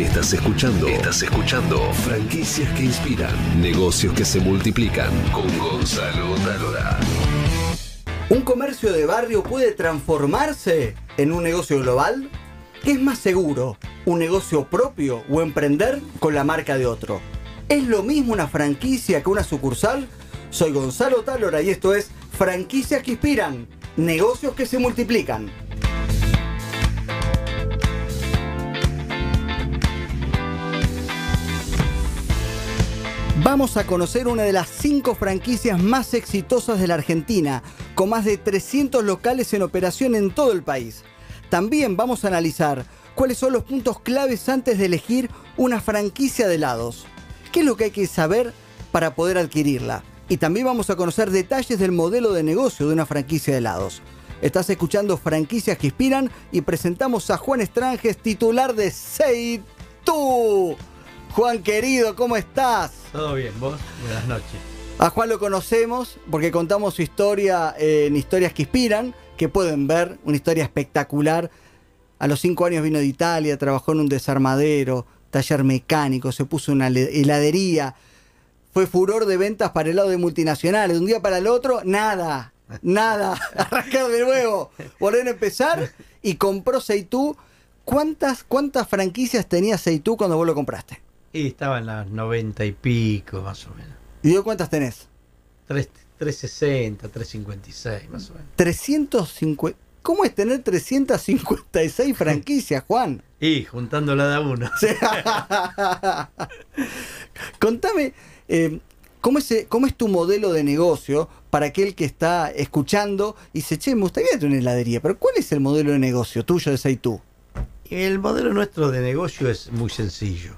Estás escuchando. Estás escuchando. Franquicias que inspiran. Negocios que se multiplican. Con Gonzalo Talora. ¿Un comercio de barrio puede transformarse en un negocio global? ¿Qué es más seguro? ¿Un negocio propio o emprender con la marca de otro? ¿Es lo mismo una franquicia que una sucursal? Soy Gonzalo Talora y esto es Franquicias que Inspiran. Negocios que se multiplican. Vamos a conocer una de las cinco franquicias más exitosas de la Argentina, con más de 300 locales en operación en todo el país. También vamos a analizar cuáles son los puntos claves antes de elegir una franquicia de helados. ¿Qué es lo que hay que saber para poder adquirirla? Y también vamos a conocer detalles del modelo de negocio de una franquicia de helados. Estás escuchando Franquicias que Inspiran y presentamos a Juan Estranges, titular de Seitu. Juan querido, ¿cómo estás? Todo bien, vos, buenas noches. A Juan lo conocemos porque contamos su historia en Historias que Inspiran, que pueden ver, una historia espectacular. A los cinco años vino de Italia, trabajó en un desarmadero, taller mecánico, se puso una heladería. Fue furor de ventas para el lado de multinacionales. De un día para el otro, nada, nada. Arrancar de nuevo, volver a empezar y compró Seitú. ¿Cuántas, ¿Cuántas franquicias tenía Seitú cuando vos lo compraste? Y estaba en las 90 y pico, más o menos. ¿Y yo cuántas tenés? 3, 360, 356, más o menos. 350. ¿Cómo es tener 356 franquicias, Juan? Y juntándola de a uno. Contame, eh, ¿cómo, es, ¿cómo es tu modelo de negocio para aquel que está escuchando y dice, che, me gustaría tener una heladería, pero ¿cuál es el modelo de negocio tuyo de Seitú? El modelo nuestro de negocio es muy sencillo.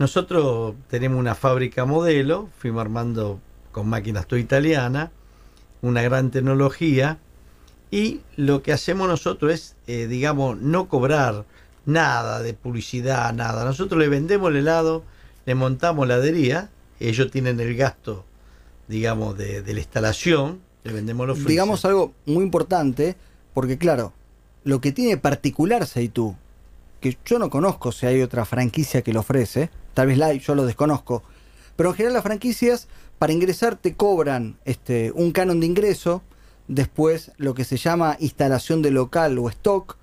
Nosotros tenemos una fábrica modelo, fuimos armando con máquinas todo italiana, una gran tecnología, y lo que hacemos nosotros es, eh, digamos, no cobrar nada de publicidad, nada. Nosotros le vendemos el helado, le montamos la heladería, ellos tienen el gasto, digamos, de, la instalación, le vendemos los freezer. Digamos algo muy importante, porque claro, lo que tiene particular Seitú, que yo no conozco si hay otra franquicia que lo ofrece, tal vez la yo lo desconozco, pero en general las franquicias para ingresar te cobran este, un canon de ingreso, después lo que se llama instalación de local o stock,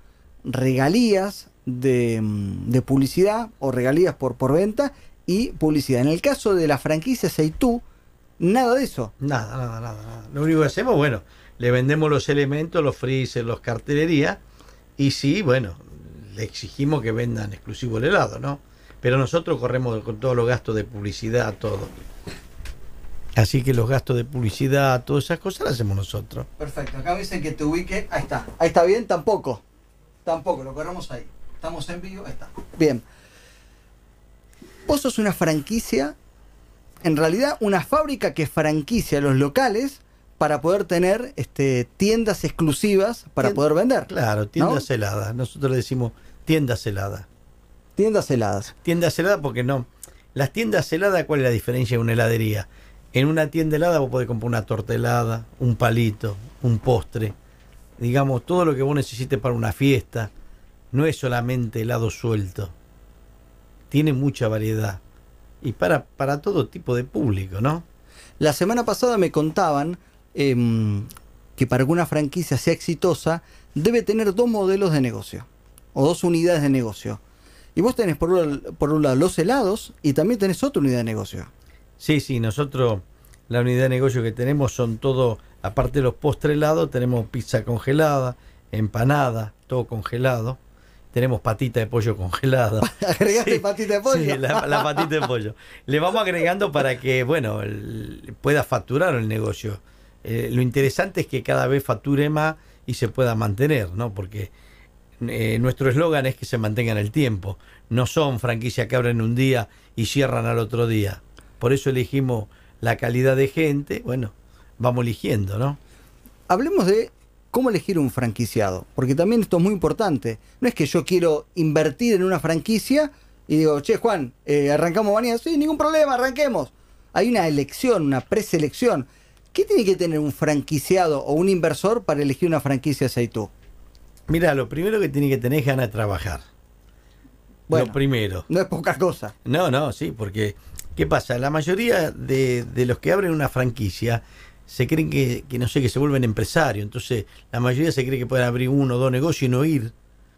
regalías de, mm, de publicidad o regalías por, por venta y publicidad. En el caso de la franquicia Seitú, nada de eso. Nada, nada, nada, nada. Lo único que hacemos, bueno, le vendemos los elementos, los freezer, los cartelerías, y sí, bueno, le exigimos que vendan exclusivo el helado, ¿no? Pero nosotros corremos con todos los gastos de publicidad, todo. Así que los gastos de publicidad, todas esas cosas las hacemos nosotros. Perfecto, acá me dicen que te ubique, ahí está, ahí está bien, tampoco, tampoco, lo corremos ahí. Estamos en vivo, ahí está. Bien. Vos sos una franquicia, en realidad una fábrica que franquicia los locales para poder tener este, tiendas exclusivas para Tien- poder vender. Claro, tiendas heladas. Nosotros le decimos tiendas heladas. Tiendas heladas. Tiendas heladas porque no. Las tiendas heladas, ¿cuál es la diferencia de una heladería? En una tienda helada vos podés comprar una torta helada, un palito, un postre, digamos, todo lo que vos necesites para una fiesta. No es solamente helado suelto. Tiene mucha variedad. Y para, para todo tipo de público, ¿no? La semana pasada me contaban em, que para que una franquicia sea exitosa debe tener dos modelos de negocio o dos unidades de negocio. Y vos tenés por un, por un lado los helados y también tenés otra unidad de negocio. Sí, sí, nosotros la unidad de negocio que tenemos son todo, aparte de los postres helados, tenemos pizza congelada, empanada, todo congelado. Tenemos patita de pollo congelada. Agregaste Sí, patita de pollo. Sí, la, la patita de pollo. Le vamos agregando para que, bueno, el- pueda facturar el negocio. Eh, lo interesante es que cada vez facture más y se pueda mantener, ¿no? Porque eh, nuestro eslogan es que se mantenga en el tiempo. No son franquicias que abren un día y cierran al otro día. Por eso elegimos la calidad de gente. Bueno, vamos eligiendo, ¿no? Hablemos de cómo elegir un franquiciado, porque también esto es muy importante. No es que yo quiero invertir en una franquicia y digo, che Juan, eh, arrancamos mañana, sí, ningún problema, arranquemos. Hay una elección, una preselección. ¿Qué tiene que tener un franquiciado o un inversor para elegir una franquicia? Mira, lo primero que tiene que tener es ganas de trabajar. Bueno. Lo primero. No es poca cosa. No, no, sí, porque ¿qué pasa? La mayoría de, de los que abren una franquicia se creen que, que, no sé, que se vuelven empresarios. Entonces, la mayoría se cree que pueden abrir uno o dos negocios y no ir,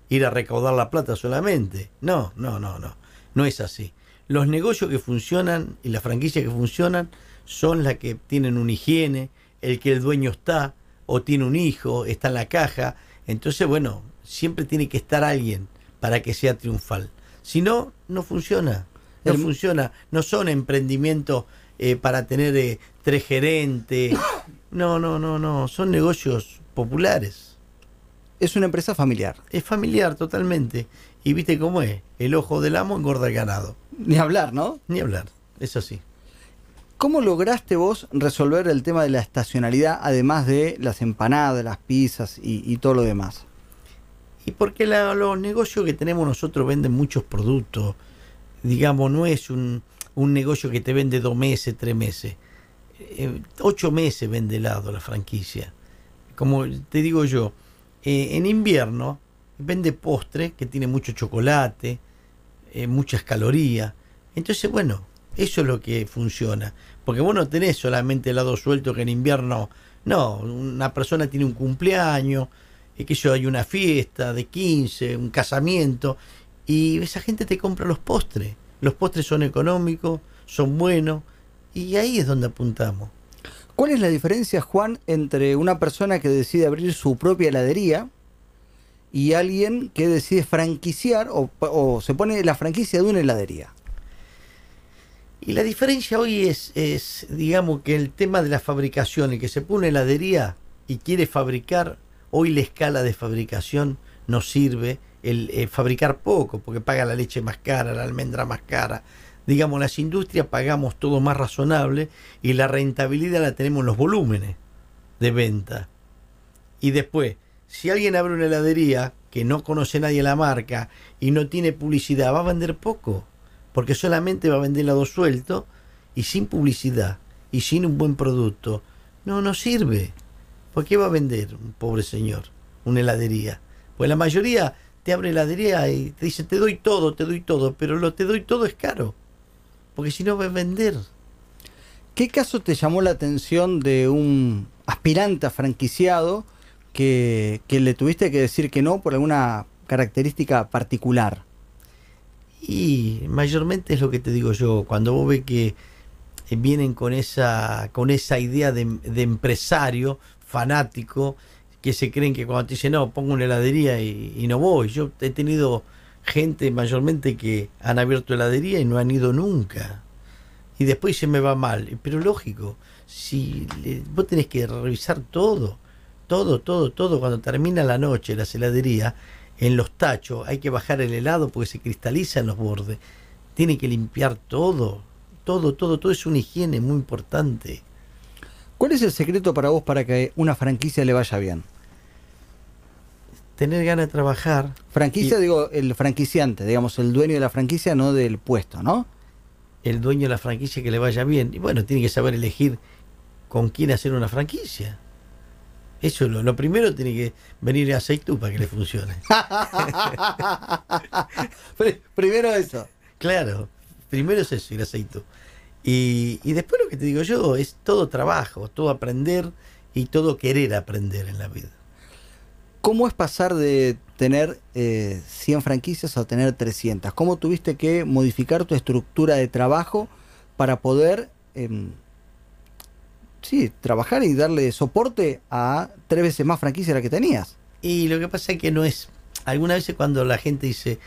ir a recaudar la plata solamente. No, no, no, no. No es así. Los negocios que funcionan y las franquicias que funcionan son las que tienen una higiene, el que el dueño está o tiene un hijo, está en la caja. Entonces, bueno, siempre tiene que estar alguien para que sea triunfal. Si no, no funciona. No El- funciona. No son emprendimientos eh, para tener eh, tres gerentes. No, no, no, no. Son negocios populares. Es una empresa familiar. Es familiar totalmente. Y viste cómo es. El ojo del amo engorda el ganado. Ni hablar, ¿no? Ni hablar. Es así. ¿Cómo lograste vos resolver el tema de la estacionalidad, además de las empanadas, las pizzas y, todo lo demás? Y porque la- los negocios que tenemos nosotros venden muchos productos. Digamos, no es un, un negocio que te vende dos meses, tres meses. Eh, ocho meses vende helado la franquicia. Como te digo yo, eh, en invierno vende postre que tiene mucho chocolate, eh, muchas calorías. Entonces, bueno, eso es lo que funciona. Porque vos no tenés solamente helado suelto que en invierno, no, una persona tiene un cumpleaños, eh, que yo hay una fiesta de 15, un casamiento, y esa gente te compra los postres. Los postres son económicos, son buenos, y ahí es donde apuntamos. ¿Cuál es la diferencia, Juan, entre una persona que decide abrir su propia heladería y alguien que decide franquiciar o se pone la franquicia de una heladería? Y la diferencia hoy es, es, digamos, que el tema de la fabricación, el que se pone heladería y quiere fabricar, hoy la escala de fabricación no sirve, el, eh, fabricar poco, porque paga la leche más cara, la almendra más cara. Digamos, las industrias pagamos todo más razonable y la rentabilidad la tenemos en los volúmenes de venta. Y después, si alguien abre una heladería que no conoce nadie la marca y no tiene publicidad, va a vender poco porque solamente va a vender helado suelto y sin publicidad y sin un buen producto. No, no sirve. ¿Por qué va a vender un pobre señor una heladería? Pues la mayoría te abre heladería y te dice te doy todo, te doy todo, pero lo te doy todo es caro. Porque si no va a vender. ¿Qué caso te llamó la atención de un aspirante a franquiciado que, que le tuviste que decir que no por alguna característica particular? Y mayormente es lo que te digo yo, cuando vos ves que eh, vienen con esa, con esa idea de, empresario fanático, que se creen que cuando te dicen, no, pongo una heladería y, y no voy. Yo he tenido gente mayormente que han abierto heladería y no han ido nunca. Y después se me va mal. Pero lógico, si le- vos tenés que revisar todo, todo, todo, todo. Cuando termina la noche las heladerías, en los tachos hay que bajar el helado porque se cristaliza en los bordes. Tiene que limpiar todo, todo, todo, todo es una higiene muy importante. ¿Cuál es el secreto para vos para que una franquicia le vaya bien? Tener ganas de trabajar, Franquicia, Y- digo, el franquiciante, digamos, el dueño de la franquicia, no del puesto, ¿no? el dueño de la franquicia que le vaya bien. Y bueno, tiene que saber elegir con quién hacer una franquicia. Eso es lo, lo primero, tiene que venir a Aceitú para que le funcione. Pri- Primero eso. Claro, primero es eso, ir a Aceitú. Y, y después lo que te digo yo, es todo trabajo, todo aprender y todo querer aprender en la vida. ¿Cómo es pasar de tener eh, 100 franquicias a tener 300? ¿Cómo tuviste que modificar tu estructura de trabajo para poder em, sí, trabajar y darle soporte a tres veces más franquicias de la que tenías? Y lo que pasa es que no es. Algunas veces cuando la gente dice.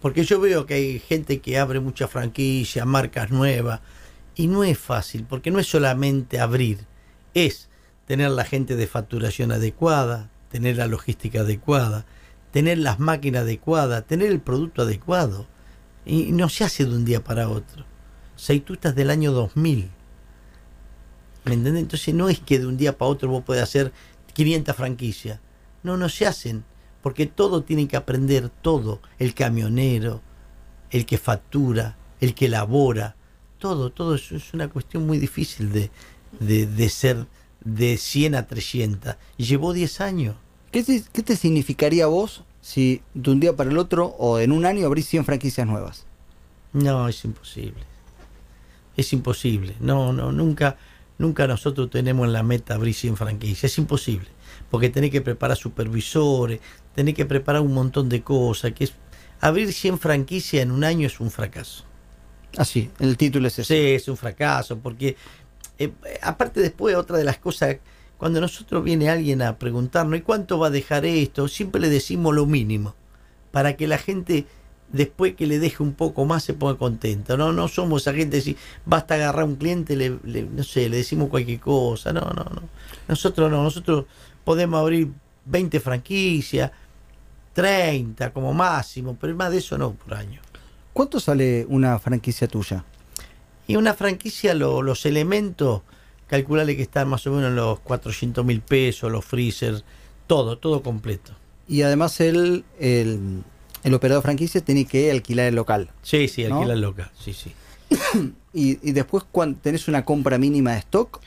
Porque yo veo que hay gente que abre muchas franquicias, marcas nuevas. Y no es fácil, porque no es solamente abrir. Es tener la gente de facturación adecuada, tener la logística adecuada, tener las máquinas adecuadas, tener el producto adecuado. Y no se hace de un día para otro. Seitú es del año 2000. ¿Me entiendes? Entonces no es que de un día para otro vos podés hacer 500 franquicias. No, no se hacen. Porque todo tiene que aprender, todo. El camionero, el que factura, el que labora. Todo, todo eso es una cuestión muy difícil de, de, de ser de 100 a 300. Llevó 10 años. ¿Qué te, qué te significaría a vos si de un día para el otro o en un año abrís 100 franquicias nuevas? No, es imposible. Es imposible. No, no, nunca, nunca nosotros tenemos en la meta abrir 100 franquicias. Es imposible. Porque tenés que preparar supervisores, tenés que preparar un montón de cosas. Que es, abrir 100 franquicias en un año es un fracaso. Así, el título es ese. Sí, es un fracaso. Porque, eh, aparte después, otra de las cosas, cuando nosotros viene alguien a preguntarnos, ¿y cuánto va a dejar esto? Siempre le decimos lo mínimo. Para que la gente después que le deje un poco más se ponga contento. No, no somos esa gente si basta agarrar un cliente, le, le- no sé, le decimos cualquier cosa. No, no, no. Nosotros no, nosotros podemos abrir 20 franquicias, 30 como máximo, pero más de eso no por año. ¿Cuánto sale una franquicia tuya? Y una franquicia, lo- los elementos, calculale que están más o menos en los 400 mil pesos, los freezers, todo, todo completo. Y además el, el, el operador franquicia tiene que alquilar el local. Sí, sí, ¿No? alquilar loca, sí, sí. Y, y después cuando tenés una compra mínima de stock,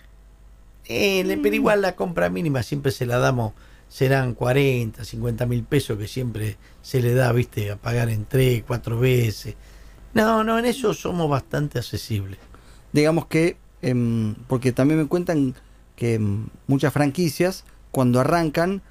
Eh, le- pero igual la compra mínima siempre se la damos, serán 40, 50 mil pesos que siempre se le da, viste, a pagar en tres, cuatro veces. No, no, en eso somos bastante accesibles. digamos que, em, porque también me cuentan que em, muchas franquicias cuando arrancan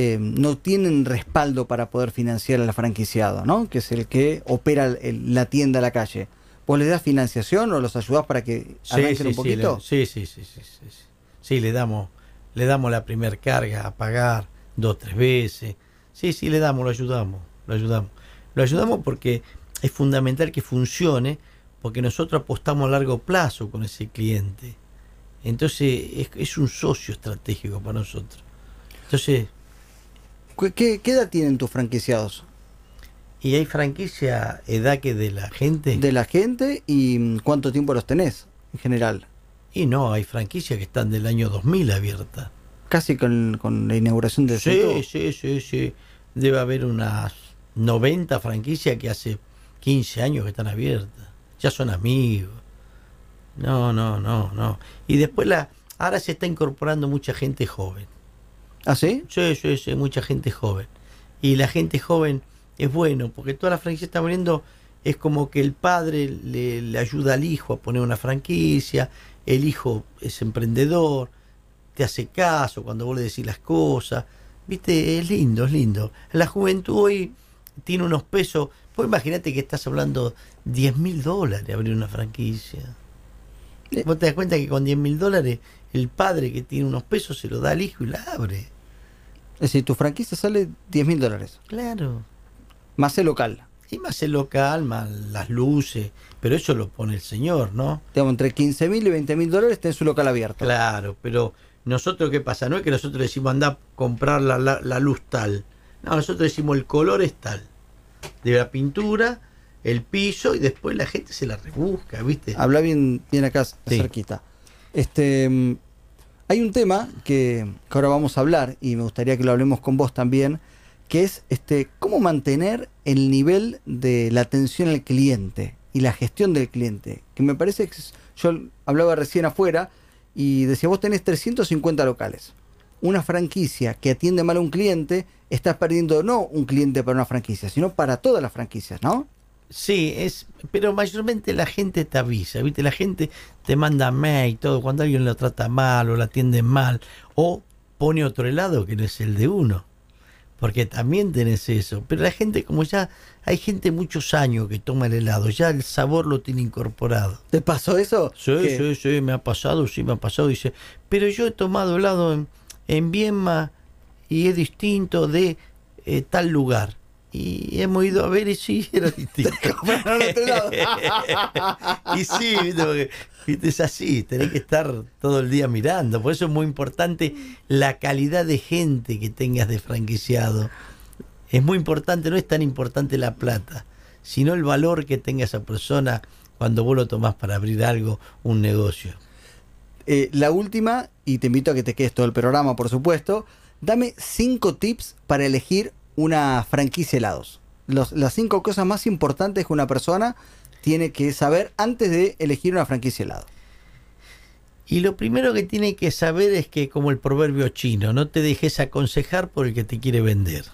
em, no tienen respaldo para poder financiar al franquiciado, ¿no? Que es el que opera el- la tienda a la calle. ¿Vos les das financiación o los ayudás para que arranquen un sí, poquito? le- sí, sí, sí, sí, sí, sí. Sí, le damos, le damos la primer carga a pagar dos, tres veces. Sí, sí, le damos, lo ayudamos, lo ayudamos. Lo ayudamos porque es fundamental que funcione, porque nosotros apostamos a largo plazo con ese cliente. Entonces es, es un socio estratégico para nosotros. Entonces, ¿Qué- ¿Qué, qué edad tienen tus franquiciados? y hay franquicia edad que de la gente. De la gente y cuánto tiempo los tenés en general. Y no, hay franquicias que están del año 2000 abiertas. Casi con, con la inauguración del Sí, centro. sí, sí, sí. Debe haber unas 90 franquicias que hace 15 años que están abiertas. Ya son amigos. No, no, no, no. Y después la ahora se está incorporando mucha gente joven. ¿Ah, sí? Sí, sí, sí, mucha gente joven. Y la gente joven es bueno, porque toda la franquicia está abriendo, es como que el padre le, le ayuda al hijo a poner una franquicia, el hijo es emprendedor, te hace caso cuando vos le decís las cosas. Viste, es lindo, es lindo. La juventud hoy tiene unos pesos. Vos imagínate que estás hablando 10 mil dólares abrir una franquicia. Eh. Vos te das cuenta que con 10 mil dólares el padre que tiene unos pesos se lo da al hijo y la abre. Es decir, tu franquicia sale 10 mil dólares. Claro. Más el local. Y más el local, más las luces. Pero eso lo pone el señor, ¿no? Digamos, entre 15 mil y 20 mil dólares tenés su local abierto. Claro, pero nosotros, ¿qué pasa? No es que nosotros decimos anda a comprar la, la- la luz tal. No, nosotros decimos el color es tal. De la pintura, el piso y después la gente se la rebusca, ¿viste? Habla bien, bien acá Sí. cerquita. Este, mm, hay un tema que, ahora vamos a hablar y me gustaría que lo hablemos con vos también, que es este, cómo mantener el nivel de la atención al cliente y la gestión del cliente. Que me parece que yo hablaba recién afuera y decía, vos tenés 350 locales. Una franquicia que atiende mal a un cliente, estás perdiendo no un cliente para una franquicia, sino para todas las franquicias, ¿no? Sí, es, pero mayormente la gente te avisa, ¿viste? La gente te manda mail y todo cuando alguien lo trata mal o la atiende mal o pone otro helado que no es el de uno. Porque también tenés eso. Pero la gente, como ya hay gente muchos años que toma el helado, ya el sabor lo tiene incorporado. ¿Te pasó eso? Sí, sí, sí, me ha pasado, sí, me ha pasado. Dice, pero yo he tomado helado en, en y es distinto de eh, tal lugar. Y hemos ido a ver y sí, era distinto. Y sí, viste, es así, tenés que estar todo el día mirando. Por eso es muy importante la calidad de gente que tengas de franquiciado. Es muy importante, no es tan importante la plata, sino el valor que tenga esa persona cuando vos lo tomás para abrir algo, un negocio. Eh, la última, y te invito a que te quedes todo el programa, por supuesto. Dame cinco tips para elegir una franquicia helados. Los- las cinco cosas más importantes que una persona tiene que saber antes de elegir una franquicia helado. Y lo primero que tiene que saber es que, como el proverbio chino, no te dejes aconsejar por el que te quiere vender.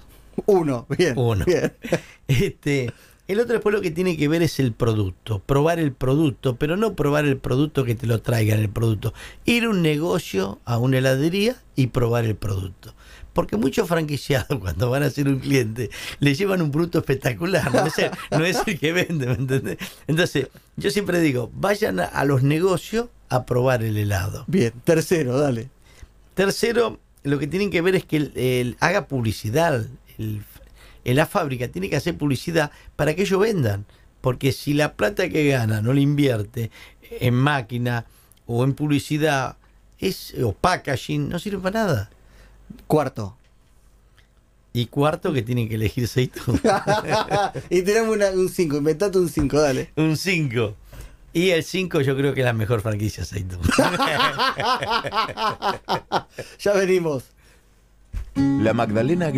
Uno, bien. Uno. bien. Este, el otro después lo que tiene que ver es el producto, probar el producto, pero no probar el producto que te lo traigan el producto. Ir a un negocio, a una heladería y probar el producto. Porque muchos franquiciados cuando van a ser un cliente le llevan un producto espectacular, no es el, no es el que vende, ¿me entendés? Entonces, yo siempre digo, vayan a, a los negocios a probar el helado. Bien. Tercero, dale. Tercero, lo que tienen que ver es que el, el- haga publicidad. El, en la fábrica tiene que hacer publicidad para que ellos vendan. Porque si la plata que gana no la invierte en máquina o en publicidad es, o packaging, no sirve para nada. Cuarto. Y cuarto, que tienen que elegir Seitún. y tenemos una- un 5, inventate un 5, dale. Un 5. Y el 5 yo creo que es la mejor franquicia Seitún. Ya venimos. La Magdalena